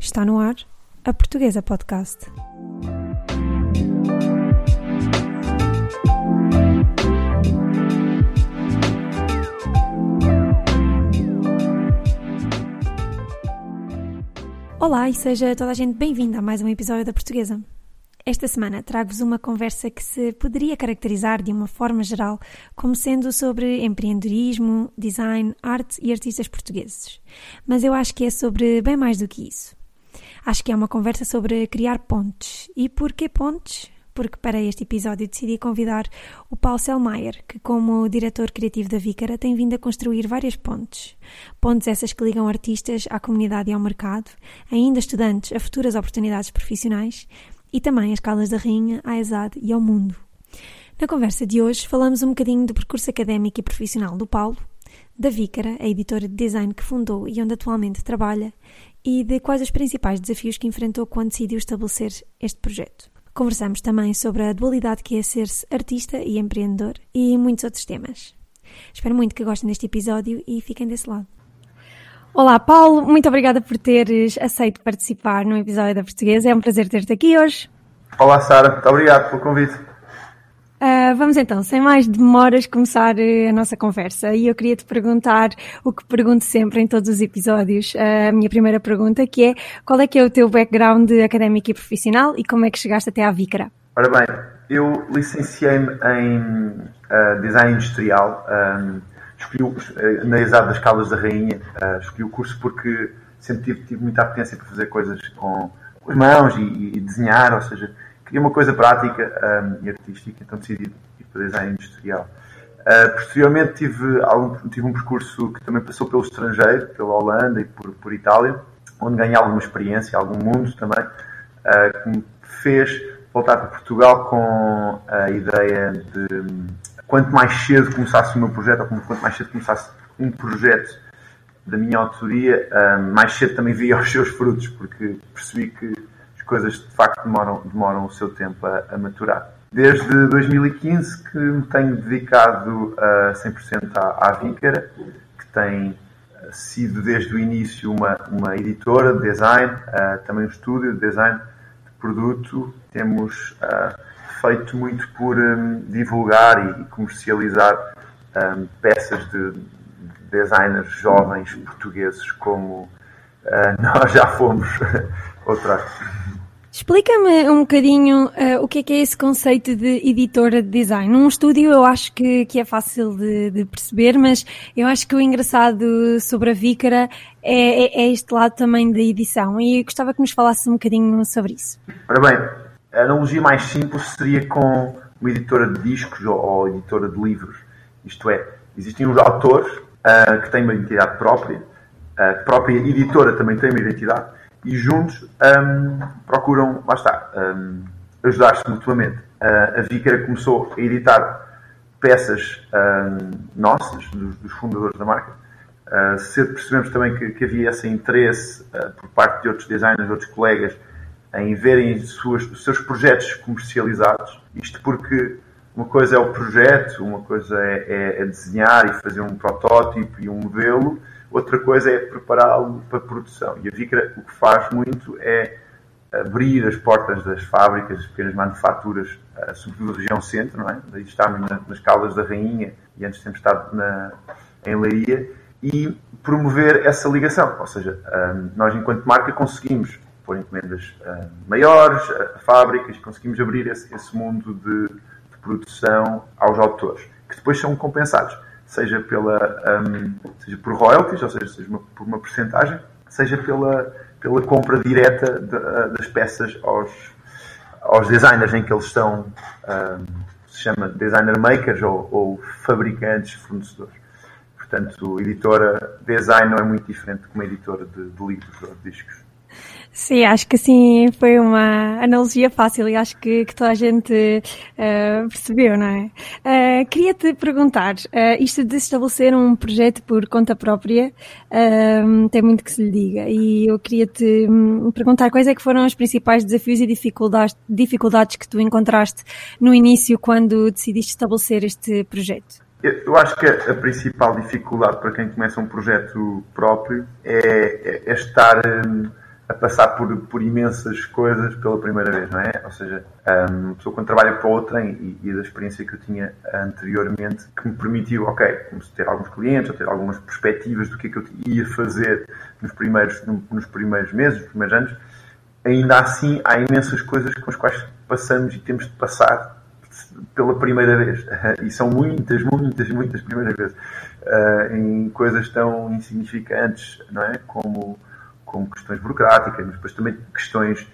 Está no ar a Portuguesa Podcast. Olá e seja toda a gente bem-vinda a mais um episódio da Portuguesa. Esta semana trago-vos uma conversa que se poderia caracterizar de uma forma geral como sendo sobre empreendedorismo, design, arte e artistas portugueses. Mas eu acho que é sobre bem mais do que isso. Acho que é uma conversa sobre criar pontes. E por que pontes? Porque para este episódio decidi convidar o Paulo Selmayr, que, como diretor criativo da Vícara, tem vindo a construir várias pontes. Pontes essas que ligam artistas à comunidade e ao mercado, ainda estudantes a futuras oportunidades profissionais e também as Calas da Rainha, à ESAD e ao mundo. Na conversa de hoje falamos um bocadinho do percurso académico e profissional do Paulo, da Vícara, a editora de design que fundou e onde atualmente trabalha, e de quais os principais desafios que enfrentou quando decidiu estabelecer este projeto. Conversamos também sobre a dualidade que é ser-se artista e empreendedor e muitos outros temas. Espero muito que gostem deste episódio e fiquem desse lado. Olá, Paulo, muito obrigada por teres aceito participar no episódio da Portuguesa. É um prazer ter-te aqui hoje. Olá, Sara, muito obrigado pelo convite. Uh, vamos então, sem mais demoras, começar uh, a nossa conversa. E eu queria te perguntar o que pergunto sempre em todos os episódios. Uh, a minha primeira pergunta, que é qual é que é o teu background académico e profissional e como é que chegaste até à Vícara? Ora bem, eu licenciei-me em Design Industrial. Um, escolhi eh, na ESAD das Caldas da Rainha, uh, escolhi o curso porque sempre tive, tive muita apetência para fazer coisas com, com as mãos e, e, desenhar, ou seja, queria uma coisa prática um, e artística, então decidi ir para design industrial. Uh, posteriormente tive, algum, tive um percurso que também passou pelo estrangeiro, pela Holanda e por, por Itália, onde ganhei alguma experiência, algum mundo também, uh, que me fez voltar para Portugal com a ideia de quanto mais cedo começasse o meu projeto, ou quanto mais cedo começasse um projeto da minha autoria, mais cedo também via os seus frutos, porque percebi que coisas de facto demoram, demoram o seu tempo a, a maturar. Desde 2015 que me tenho dedicado a 100% à, à Vícara, que tem sido desde o início uma, uma editora de design, uh, também um estúdio de design de produto. Temos uh, feito muito por um, divulgar e comercializar um, peças de designers jovens portugueses como uh, nós já fomos outra. Explica-me um bocadinho uh, o que é que é esse conceito de editora de design. Num estúdio eu acho que, que é fácil de, de, perceber, mas eu acho que o engraçado sobre a Vícara é, é, é, este lado também da edição e gostava que nos falasse um bocadinho sobre isso. Ora bem, a analogia mais simples seria com uma editora de discos ou, ou editora de livros. Isto é, existem os autores uh, que têm uma identidade própria, a própria editora também tem uma identidade, e juntos um, procuram, lá está, um, ajudar-se mutuamente. Uh, a Vícara começou a editar peças um, nossas, dos, dos, fundadores da marca. Uh, cedo percebemos também que, que havia esse interesse uh, por parte de outros designers, de outros colegas, em verem suas, os seus projetos comercializados. Isto porque uma coisa é o projeto, uma coisa é, é, é desenhar e fazer um protótipo e um modelo, outra coisa é prepará-lo para produção. E a Vicra o que faz muito é abrir as portas das fábricas, das pequenas manufaturas, eh, sobretudo da região centro, não é? Daí estamos nas Caldas da Rainha e antes temos estado na, em Leiria, e promover essa ligação. Ou seja, eh, nós, enquanto marca, conseguimos pôr encomendas uh, maiores, a, fábricas, conseguimos abrir esse, esse mundo de, de, produção aos autores, que depois são compensados, seja, pela, um, seja por royalties, ou seja, seja uma, por uma porcentagem, seja pela, pela compra direta de, uh, das peças aos, aos designers em que eles estão, um, se chama designer makers ou, ou fabricantes, fornecedores. Portanto, editora design não é muito diferente de uma editora de, de livros ou de discos. Sim, acho que assim foi uma analogia fácil e acho que, que toda a gente uh, percebeu, não é? Uh, Queria-te perguntar, uh, isto de estabelecer um projeto por conta própria tem muito que se lhe diga e eu queria-te um, perguntar quais é que foram os principais desafios e dificuldades, dificuldades que tu encontraste no início quando decidiste estabelecer este projeto? Eu acho que a principal dificuldade para quem começa um projeto próprio é, é, é estar... A passar por, por imensas coisas pela primeira vez, não é? Ou seja, uma pessoa quando trabalha para outra e, e da experiência que eu tinha anteriormente, que me permitiu, ok, ter alguns clientes, ou ter algumas perspectivas do que é que eu ia fazer nos primeiros, nos primeiros meses, nos primeiros anos, ainda assim há imensas coisas com as quais passamos e temos de passar pela primeira vez. E são muitas, muitas, muitas primeiras vezes. Uh, em coisas tão insignificantes, não é? Como, como questões burocráticas, mas depois também questões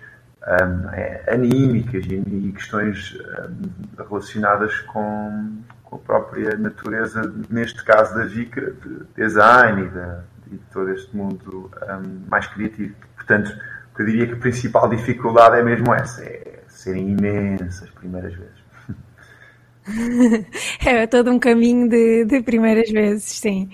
um, é, anímicas e, e questões um, relacionadas com, com, a própria natureza, neste caso da VICRA, de design e, de, todo este mundo um, mais criativo. Portanto, eu diria que a principal dificuldade é mesmo essa, é serem imensas primeiras vezes. é todo um caminho de, de primeiras vezes, sim.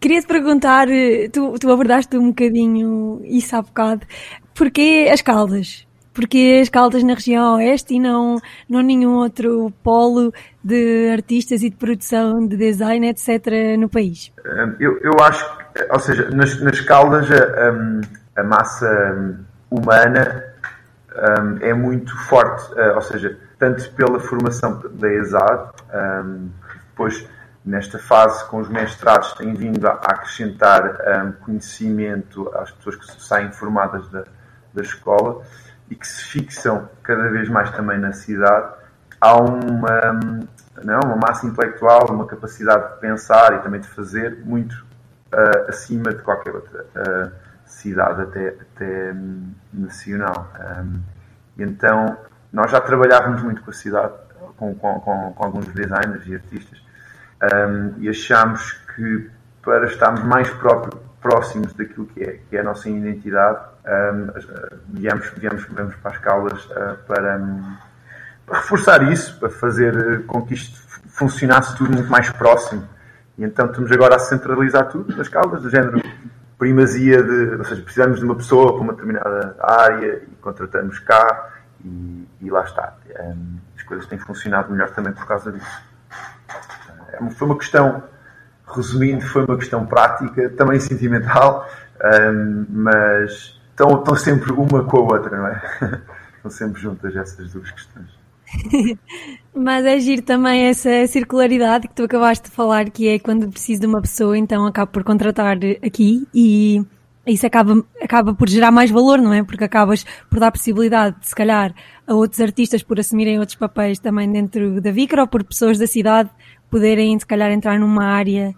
Queria-te perguntar, tu, tu abordaste um bocadinho isso há bocado, porquê as Caldas? Porquê as Caldas na região oeste e não, não nenhum outro polo de artistas e de produção de design, etc., no país? Hum, eu, eu acho, ou seja, nas, nas Caldas a, hum, a massa hum, humana é muito forte, eh, ou seja, tanto pela formação da ESAD, depois nesta fase com os mestrados tem vindo a acrescentar um, conhecimento às pessoas que saem formadas da, da escola e que se fixam cada vez mais também na cidade, há uma, não, uma massa intelectual, uma capacidade de pensar e também de fazer muito uh, acima de qualquer outra uh, cidade, até, até um, nacional. Um, então, nós já trabalhávamos muito com a cidade, com, com, com alguns designers e artistas, um, e achámos que para estarmos mais próximos daquilo que é, que é a nossa identidade, um, viemos, viemos, viemos para as Caldas uh, para, um, para, reforçar isso, para fazer com que isto funcionasse tudo muito mais próximo. E então estamos agora a centralizar tudo nas Caldas, do género primazia de, ou seja, precisamos de uma pessoa para uma determinada área e contratamos cá e, e lá está. Um, as coisas têm funcionado melhor também por causa disso. Foi uma questão, resumindo, foi uma questão prática, também sentimental, um, mas estão, estão sempre uma com a outra, não é? estão sempre juntas essas duas questões. Mas é giro também essa circularidade que tu acabaste de falar, que é quando preciso de uma pessoa, então acabo por contratar aqui e isso acaba, acaba por gerar mais valor, não é? Porque acabas por dar possibilidade, se calhar, a outros artistas por assumirem outros papéis também dentro da Vicra ou por pessoas da cidade poderem, se calhar, entrar numa área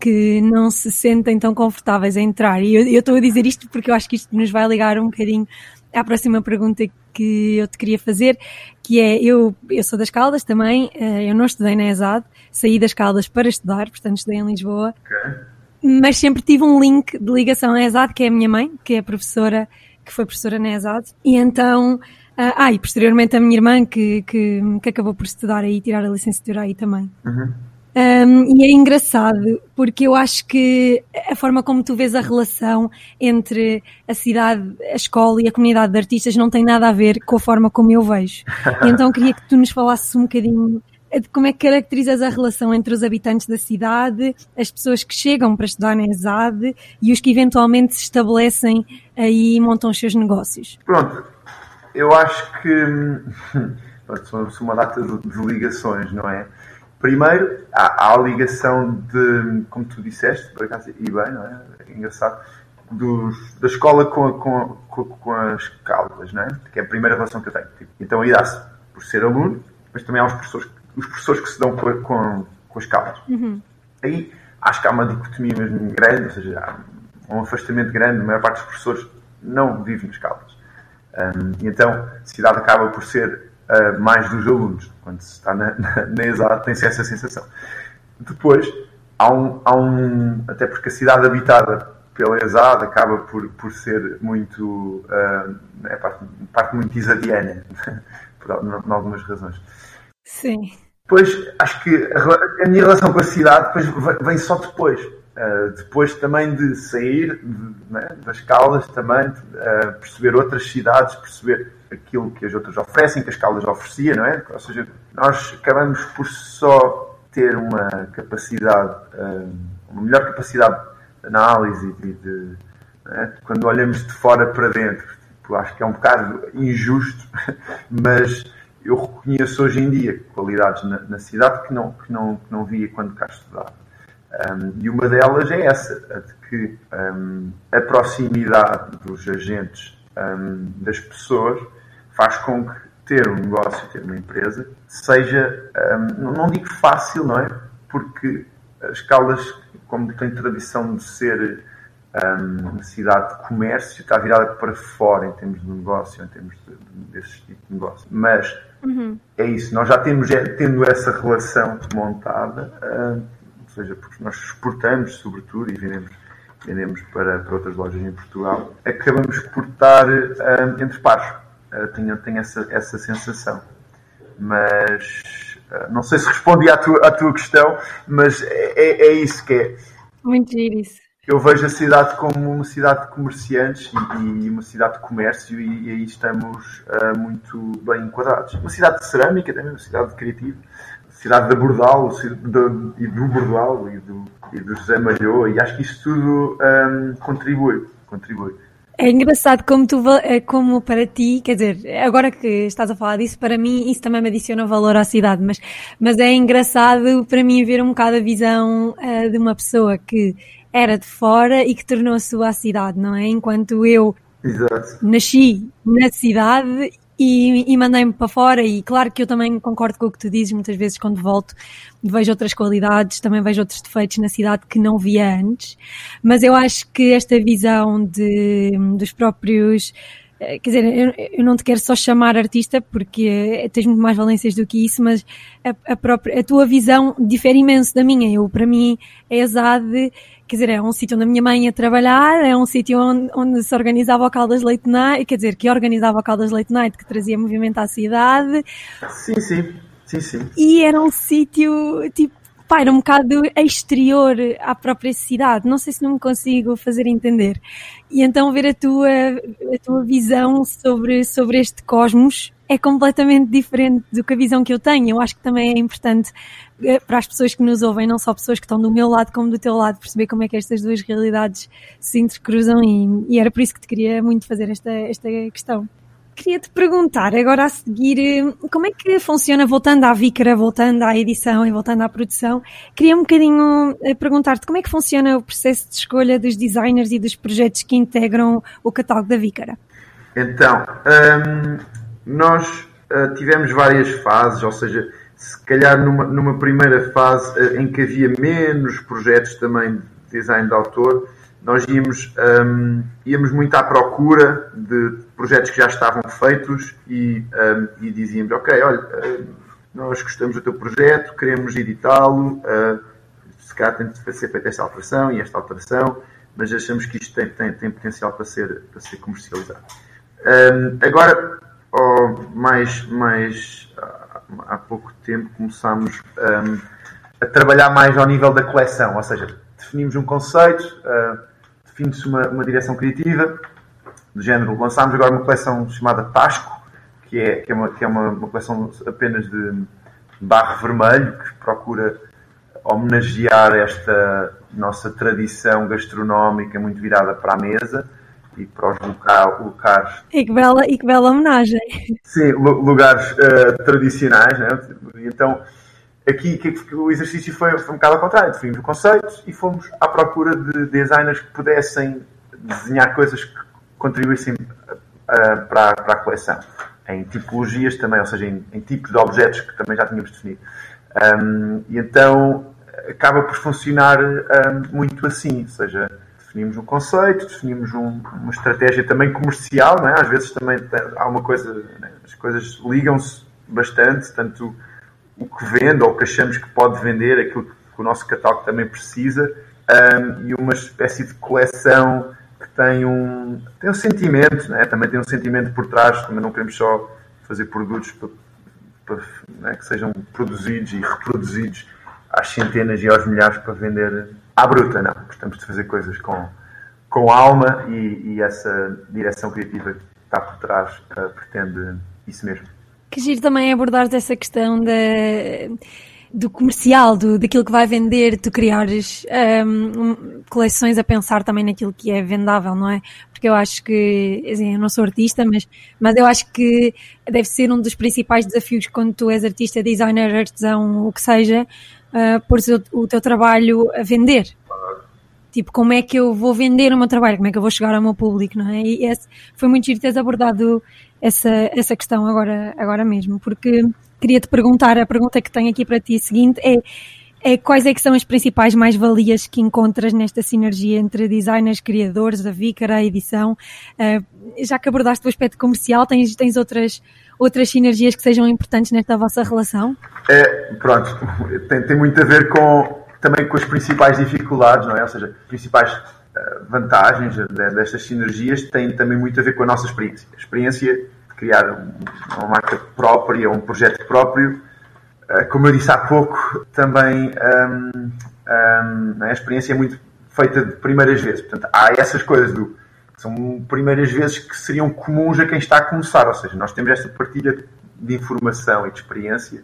que não se sentem tão confortáveis a entrar. E eu, estou a dizer isto porque eu acho que isto nos vai ligar um bocadinho à próxima pergunta que eu te queria fazer, que é, eu, eu sou das Caldas também, eh, eu não estudei na ESAD, saí das Caldas para estudar, portanto estudei em Lisboa. Okay mas sempre tive um link de ligação à ESAD, que é a minha mãe, que é professora, que foi professora na ESAD, e então, ah, e posteriormente a minha irmã, que, que, que acabou por estudar aí, tirar a licenciatura aí também. Uhum. Um, e é engraçado, porque eu acho que a forma como tu vês a relação entre a cidade, a escola e a comunidade de artistas não tem nada a ver com a forma como eu vejo. E então queria que tu nos falasses um bocadinho de como é que caracterizas a relação entre os habitantes da cidade, as pessoas que chegam para estudar na ESAD e os que eventualmente se estabelecem aí e montam os seus negócios? Pronto, eu acho que são uma data de ligações, não é? Primeiro, há, a ligação de, como tu disseste, por acaso, e bem, não é? é engraçado, dos, da escola com, com, com, com as caldas, não é? Que é a primeira relação que eu tenho. Então aí dá-se por ser aluno, mas também há os professores os professores que se dão com, com, com as calas. Uhum. Aí acho que há uma dicotomia mesmo grande, ou seja, há um afastamento grande, a maior parte dos professores não vive nas calas. Um, então a cidade acaba por ser uh, mais dos alunos. Quando se está na, na, na ESAD tem-se essa sensação. Depois, há um, há um. Até porque a cidade habitada pela ESAD acaba por, por ser muito. Uh, é parte, parte muito isadiana, por, por algumas razões. Sim. Depois, acho que a, a minha relação com a cidade depois vem só depois. Uh, depois também de sair de, né, das Caldas, também uh, perceber outras cidades, perceber aquilo que as outras oferecem, que as Caldas oferecia, não é? Ou seja, nós acabamos por só ter uma capacidade, uh, uma melhor capacidade de análise e de, de né? quando olhamos de fora para dentro. Tipo, acho que é um bocado injusto, mas eu reconheço hoje em dia qualidades na, na cidade que não, que, não, que não via quando cá estudava. Um, e uma delas é essa, a de que um, a proximidade dos agentes um, das pessoas faz com que ter um negócio, ter uma empresa, seja, não digo fácil, não é? Porque as Caldas, como tem tradição de ser uma cidade de comércio, está virada para fora em termos de negócio, em termos de, desse tipo de negócio. Mas uhum. é isso, nós já temos, é, tendo essa relação montada, seja, porque nós exportamos sobretudo e vendemos, vendemos para, para outras lojas em Portugal, acabamos por estar entre pares Uh, tenho, tenho essa, essa sensação. Mas uh, não sei se respondi à tua, à tua questão, mas é, é, é isso que é. Muito giro isso. Eu vejo a cidade como uma cidade de comerciantes e, e uma cidade de comércio, e, e aí estamos uh, muito bem enquadrados. Uma cidade de cerâmica também, uma cidade criativa, cidade da Bordal e do Bordal e do, e do José Malhou, e acho que isso tudo um, contribui. contribui. É engraçado como tu, é como para ti, quer dizer, agora que estás a falar disso, para mim isso também me adiciona valor à cidade, mas, mas é engraçado para mim ver um bocado a visão uh, de uma pessoa que era de fora e que tornou a sua cidade, não é? Enquanto eu Exato. nasci na cidade e, e mandei-me para fora e claro que eu também concordo com o que tu dizes, muitas vezes quando volto vejo outras qualidades, também vejo outros defeitos na cidade que não via antes, mas eu acho que esta visão de, dos próprios eh, quer dizer, eu, eu, não te quero só chamar artista porque tens muito mais valências do que isso, mas a, a, própria, a tua visão difere imenso da minha. Eu, para mim, é ESAD, quer dizer, é um sítio onde a minha mãe ia trabalhar, é um sítio onde, onde, se organizava o Caldas Late Night, quer dizer, que organizava o Caldas Late Night, que trazia movimento à cidade. Sim, sim. Sim, sim. E era um sítio, tipo, pá, era um bocado exterior à própria cidade. Não sei se não me consigo fazer entender. E então ver a tua, a tua visão sobre, sobre este cosmos é completamente diferente do que a visão que eu tenho. Eu acho que também é importante eh, para as pessoas que nos ouvem, não só pessoas que estão do meu lado como do teu lado, perceber como é que estas duas realidades se intercruzam e, e era por isso que te queria muito fazer esta, esta questão. Queria te perguntar agora a seguir eh, como é que funciona, voltando à Vícara, voltando à edição e voltando à produção, queria um bocadinho eh, perguntar-te como é que funciona o processo de escolha dos designers e dos projetos que integram o catálogo da Vícara. Então, hum, nós uh, tivemos várias fases, ou seja, se calhar numa, numa primeira fase uh, em que havia menos projetos também de design de autor, nós íamos, um, íamos muito à procura de projetos que já estavam feitos e, um, e dizíamos, ok, olha, hum, nós gostamos do teu projeto, queremos editá-lo, uh, se calhar tem de ser feita esta alteração e esta alteração, mas achamos que isto tem, tem, tem potencial para ser, para ser comercializado. Um, agora, oh, mais, mais há pouco tempo começámos um, a trabalhar mais ao nível da coleção, ou seja, definimos um conceito, uh, define-se uma, uma direção criativa, do género, lançámos agora uma coleção chamada Tasco, que é, que é, uma, que é uma, uma coleção apenas de barro vermelho, que procura homenagear esta nossa tradição gastronómica muito virada para a mesa e para os locais. E que bela, e que bela homenagem! Sim, lugares uh, tradicionais, né? Então, aqui o exercício foi, foi um bocado ao contrário. Definimos o conceito e fomos à procura de designers que pudessem desenhar coisas que contribuíssem uh, para, para, a coleção. Em tipologias também, ou seja, em, em tipos de objetos que também já tínhamos definido. Um, e então acaba por funcionar um, muito assim, ou seja, definimos um conceito, definimos um, uma estratégia também comercial, é? às vezes também há uma coisa, né? as coisas ligam-se bastante, tanto o que vende ou o que achamos que pode vender, aquilo que o nosso catálogo também precisa, um, e uma espécie de coleção que tem um, tem um sentimento, né? também tem um sentimento por trás, também não queremos só fazer produtos para, para, né? que sejam produzidos e reproduzidos às centenas e aos milhares para vender à bruta, não. Gostamos de fazer coisas com, com alma e, e essa direção criativa que está por trás uh, pretende isso mesmo. Que giro também abordar essa questão da. do comercial, do, daquilo que vai vender, tu criares um, coleções a pensar também naquilo que é vendável, não é? Porque eu acho que, assim, eu não sou artista, mas, mas eu acho que deve ser um dos principais desafios quando tu és artista, designer, artesão, o que seja, uh, pôr o, teu trabalho a vender. Tipo, como é que eu vou vender o meu trabalho? Como é que eu vou chegar ao meu público, não é? E esse, foi muito giro teres abordado essa, essa questão agora, agora mesmo, porque queria te perguntar, a pergunta que tenho aqui para ti seguinte é, é quais é que são as principais mais-valias que encontras nesta sinergia entre designers, criadores, a Vícara, a edição? Uh, já que abordaste o aspecto comercial, tens, tens outras, outras sinergias que sejam importantes nesta vossa relação? É, pronto, tem, tem muito a ver com também com as principais dificuldades, não é? Ou seja, principais uh, vantagens destas sinergias têm também muito a ver com a nossa experiência. A experiência criar uma marca própria, um projeto próprio. Eh, como eu disse há pouco, também um, um, a experiência é muito feita de primeiras vezes. Portanto, há essas coisas do são primeiras vezes que seriam comuns a quem está a começar. Ou seja, nós temos esta partilha de informação e de experiência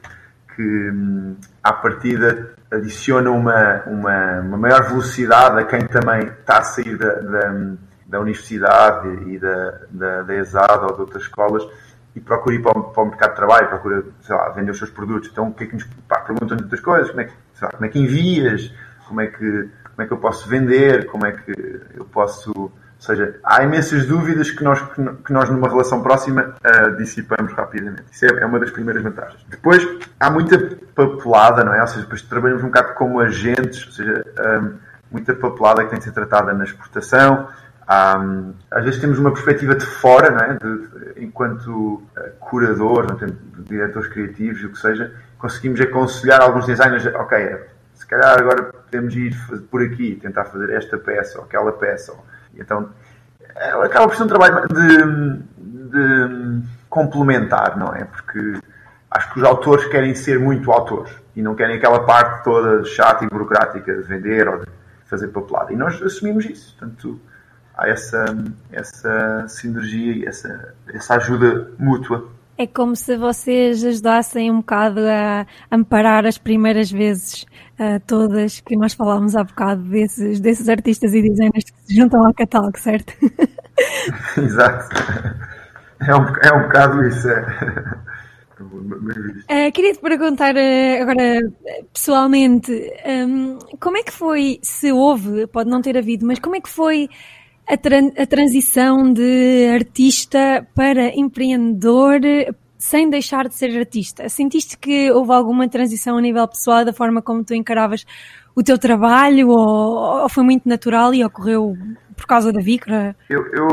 que, hum, à partida, adiciona uma, uma, uma, maior velocidade a quem também está a sair da, da da universidade e da, da, da ESAD ou de outras escolas e procura ir para o, para o, mercado de trabalho, procura, sei lá, vender os seus produtos. Então, o que é que nos perguntam muitas coisas? Como é, que, lá, como é que envias? Como é que, como é que eu posso vender? Como é que eu posso. Seja, há imensas dúvidas que nós, que nós numa relação próxima, uh, dissipamos rapidamente. Isso é, é, uma das primeiras vantagens. Depois, há muita papelada, não é? Ou seja, depois trabalhamos um bocado como agentes, ou seja, um, ah, muita papelada que tem de ser tratada na exportação um, às vezes temos uma perspectiva de fora, não é? de, de, enquanto uh, curador, não é? de diretores criativos, o que seja, conseguimos aconselhar alguns designers, ok, se calhar agora podemos ir por aqui, tentar fazer esta peça ou aquela peça. Ou, então, acaba por ser um trabalho de, de complementar, não é? Porque acho que os autores querem ser muito autores e não querem aquela parte toda chata e burocrática de vender ou de fazer papelada. E nós assumimos isso. Portanto, há essa, essa sinergia e essa, essa ajuda mútua. É como se vocês ajudassem um bocado a amparar as primeiras vezes uh, todas que nós falámos há bocado desses, desses artistas e designers que se juntam ao catálogo, certo? Exato. É um, é um bocado isso. É. Uh, queria te perguntar uh, agora pessoalmente um, como é que foi, se houve, pode não ter havido, mas como é que foi a, a transição de artista para empreendedor sem deixar de ser artista? Sentiste que houve alguma transição a nível pessoal da forma como tu encaravas o teu trabalho ou, ou foi muito natural e ocorreu por causa da Vicra? Eu, eu,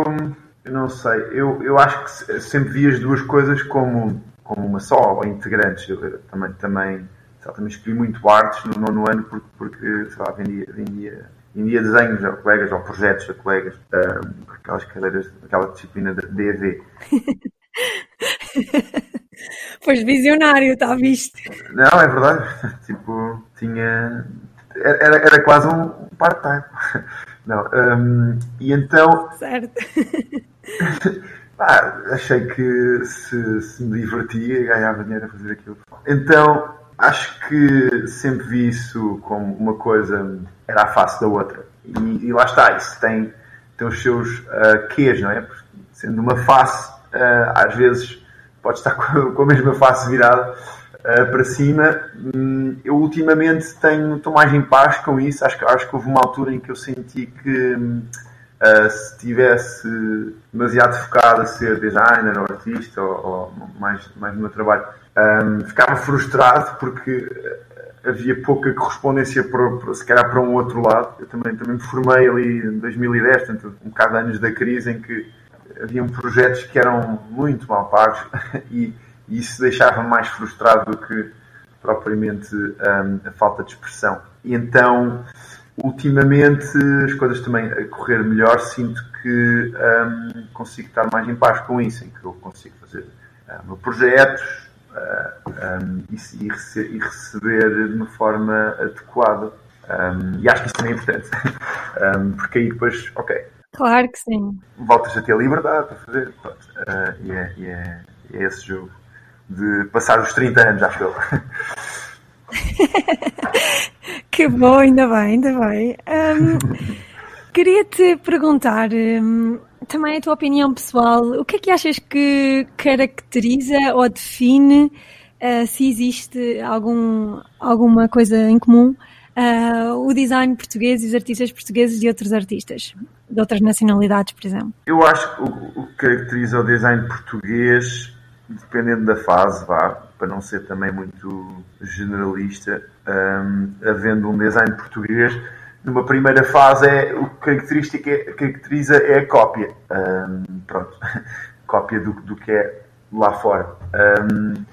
eu, não sei. Eu, eu acho que sempre vi as duas coisas como, como uma só, ou integrantes. Eu, também, também, lá, também muito artes no nono ano porque, porque sei lá, vendia, vendia envia desenhos a colegas ou projetos a colegas, uh, aquelas cadeiras, aquela disciplina de DEV. pois visionário, está visto. Não, é verdade. Tipo, tinha. Era, era quase um part-time. Não, um, e então. Certo. ah, achei que se, se me divertia ganhava dinheiro a fazer aquilo. Então, acho que sempre vi isso como uma coisa era a face da outra. E, e lá está, isso tem, tem os seus uh, quês, não é? Porque sendo uma face, uh, às vezes pode estar com a mesma face virada uh, para cima. Hum, eu ultimamente tenho, estou mais em paz com isso. Acho, acho que houve uma altura em que eu senti que uh, se tivesse demasiado focado a ser designer ou artista ou, ou mais, mais no meu trabalho, um, ficava frustrado porque havia pouca correspondência para, para, se calhar para um outro lado. Eu também, também me formei ali em 2010, portanto, um bocado antes da crise, em que haviam projetos que eram muito mal pagos e, e isso deixava mais frustrado do que propriamente um, a falta de expressão. E então, ultimamente, as coisas também a correr melhor, sinto que um, consigo estar mais em paz com isso, em que eu consigo fazer um, projetos, um, e, e, receber de uma forma adequada. Um, e acho que isso também é importante, um, porque aí depois, ok. Claro que sim. Voltas a ter liberdade para fazer. Uh, e, é, e, é, é esse jogo de passar os 30 anos, acho eu. que bom, ainda bem, ainda bem. Queria te perguntar também a tua opinião pessoal. O que é que achas que caracteriza ou define uh, se existe algum, alguma coisa em comum uh, o design português e os artistas portugueses de outros artistas, de outras nacionalidades, por exemplo? Eu acho que o, o que caracteriza o design português, dependendo da fase, vá, para não ser também muito generalista, um, havendo um design português, numa primeira fase é, o que é, caracteriza é a cópia. Um, pronto, cópia do, do que é lá fora. Um,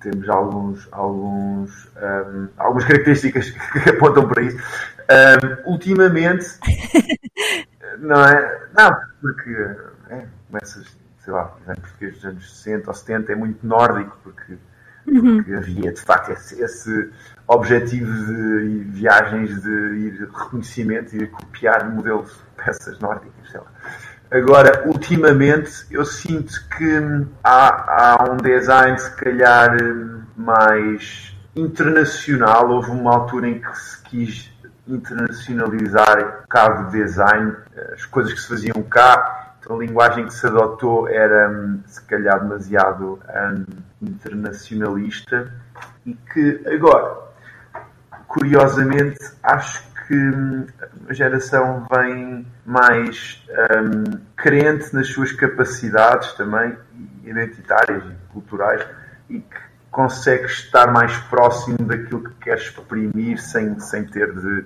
temos alguns, alguns, um, algumas características que apontam para isso. Ultimamente, não é? Não, porque é, começas, sei lá, em português dos anos 60 ou 70 é muito nórdico, porque, uhum. porque havia de facto esse, esse objetivo de viagens de ir reconhecimento e copiar modelos de peças nórdicas, sei lá. Agora, ultimamente, eu sinto que há, há um design, se calhar, mais internacional. Houve uma altura em que se quis internacionalizar o bocado de design, as coisas que se faziam cá. A linguagem que se adotou era, se calhar, demasiado um, internacionalista e que agora, curiosamente, acho que a geração vem mais um, crente nas suas capacidades também identitárias e culturais e que consegue estar mais próximo daquilo que quer exprimir sem, sem ter de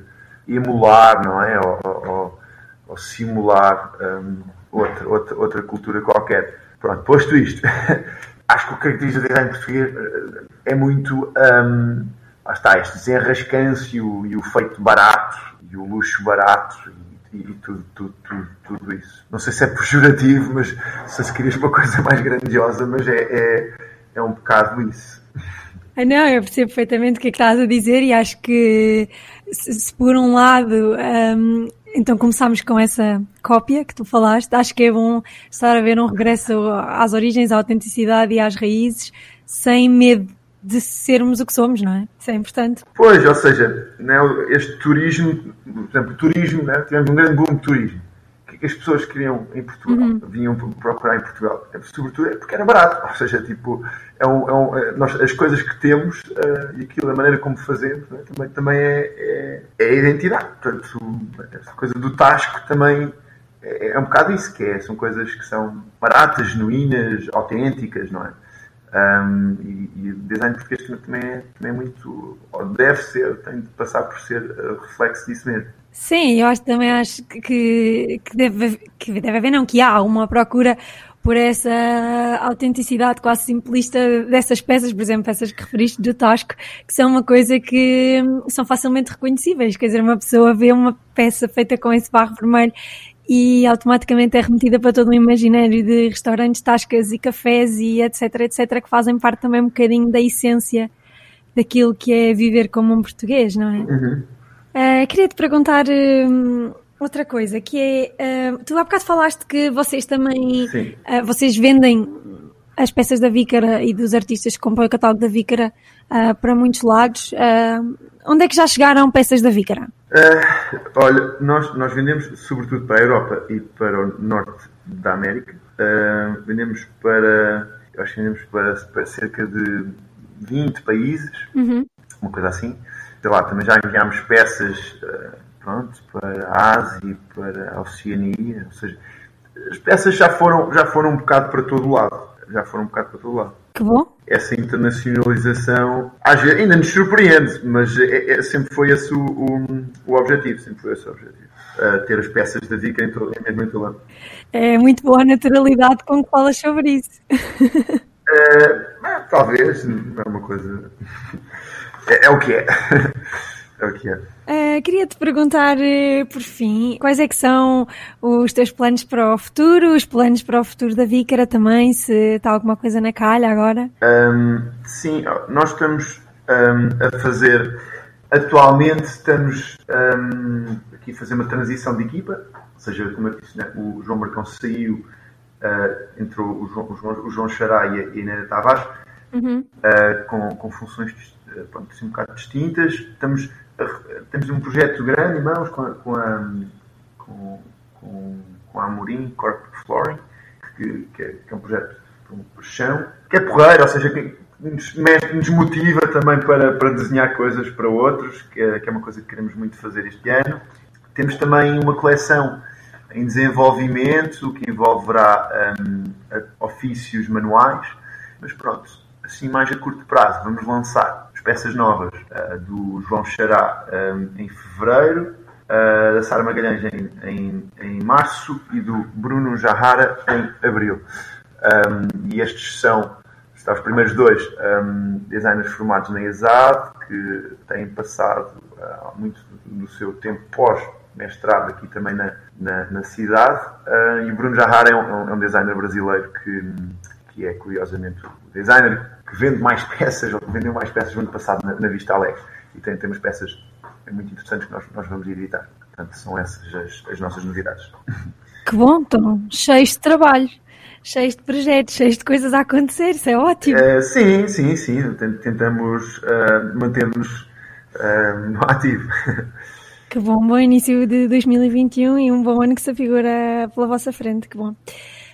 emular, não é? Ou, ou, ou simular um, outra, outra, outra cultura qualquer. Pronto, posto isto, acho que o que caracteriza o design português é muito um, lá está, este desenrascanço e o, e o feito barato e o luxo barato e, e tudo, tudo, tudo, tudo, isso. Não sei se é pejorativo, mas se querias uma coisa mais grandiosa, mas é, é, é um bocado isso. Ah, não, eu percebo perfeitamente o que é que estás a dizer e acho que se, se por um lado um, então começámos com essa cópia que tu falaste, acho que é bom estar a ver um regresso às origens, à autenticidade e às raízes, sem medo de sermos o que somos, não é? Isso é importante. Pois, ou seja, né, este turismo, por exemplo, turismo, né, tivemos um grande boom de turismo. Que, as pessoas queriam em Portugal? Uhum. Vinham procurar em Portugal? Sobretudo é porque era barato. Ou seja, tipo, é um, é um, é, nós, as coisas que temos uh, e aquilo, a maneira como fazemos, né, também, também é, é, é, a identidade. Portanto, essa coisa do tasco também é, é um bocado isso, que é, são coisas que são baratas, genuínas, autênticas, não é? Um, e, o design português também é, também é muito, ou deve ser, tem de passar por ser uh, reflexo disso mesmo. Sim, eu acho, também acho que, que, deve, que deve haver, não, que há uma procura por essa autenticidade quase simplista dessas peças, por exemplo, essas que referiste do Tasco, que são uma coisa que hum, são facilmente reconhecíveis. Quer dizer, uma pessoa vê uma peça feita com esse barro vermelho e automaticamente é remetida para todo um imaginário de restaurantes, tascas e cafés e etc, etc, que fazem parte também um bocadinho da essência daquilo que é viver como um português, não é? Uhum. Uh, queria te perguntar uh, outra coisa, que é, uh, tu há bocado falaste que vocês também, uh, vocês vendem as peças da Vícara e dos artistas que compõem o catálogo da Vícara para muitos lados. onde é que já chegaram peças da Vícara? Uh, olha, nós, nós vendemos sobretudo para a Europa e para o norte da América. Uh, vendemos para, acho que vendemos para, para, cerca de 20 países, uhum. uma coisa assim. Sei lá, também já enviámos peças uh, pronto, para a Ásia, para a Oceania, ou seja, as peças já foram, já foram um bocado para todo lado. Já foram um bocado para todo lado. Que bom. Essa internacionalização às vezes, ainda nos surpreende, mas é, é, sempre foi esse o, o, o, objetivo. Sempre foi esse o objetivo. Uh, ter as peças da Dica em todo, mesmo em todo É muito boa a naturalidade com que falas sobre isso. Uh, talvez, não é uma coisa. É, é o que é. É o que é. Uh, queria te perguntar, uh, por fim, quais é que são os teus planos para o futuro, os planos para o futuro da Vícara também, se está alguma coisa na calha agora? Um, sim, nós estamos um, a fazer, atualmente estamos um, aqui a fazer uma transição de equipa, ou seja, como eu disse, né, o João Marcão saiu, uh, entrou o João, o João, o João Xará e a Inês Tavares, uhum. com, com funções pronto, assim, um bocado distintas. Estamos, temos um projeto grande em mãos com a, com a, com, com, a Amorim Corp Flooring, que, que, é, que é um projeto o chão, que é porreiro, ou seja, que nos, nos motiva também para, para desenhar coisas para outros, que é, que é uma coisa que queremos muito fazer este ano. Temos também uma coleção em desenvolvimento que envolverá um, ofícios manuais, mas pronto, assim mais a curto prazo, vamos lançar peças novas uh, do João Xará um, em fevereiro, uh, da Sara Magalhães em, em, em, março e do Bruno Jarrara em abril. Um, e estes são está, os primeiros dois um, designers formados na ESAD, que têm passado muito do seu tempo pós mestrado aqui também na, na, na cidade. Uh, e o Bruno Jarrara é um, é um, designer brasileiro que, que é, curiosamente, o designer que vende mais peças, ou que vendeu mais peças no ano passado na, na Vista Alegre. E tem, tem umas peças muito interessantes que nós, nós vamos editar. Portanto, são essas as, as nossas novidades. Que bom, estão cheios de trabalho cheios de projetos, cheios de coisas a acontecer, isso é ótimo. Uh, sim, sim, sim. Tentamos uh, manter-nos uh, no ativo. Que bom, bom início de 2021 e um bom ano que se afigura pela vossa frente, que bom.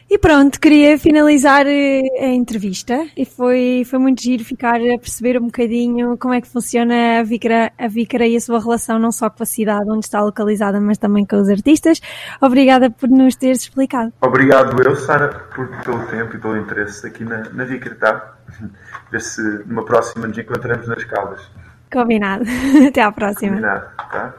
E pronto, queria finalizar eh, a entrevista e foi, foi muito giro ficar a perceber um bocadinho como é que funciona a Vícara, a Vícara e a sua relação não só com a cidade onde está localizada, mas também com os artistas. Obrigada por nos teres explicado. Obrigado eu, Sara, por, pelo tempo e pelo interesse aqui na, na Vícara, tá? Ver se numa próxima nos encontramos nas Caldas. Combinado. Até à próxima. Combinado, tá?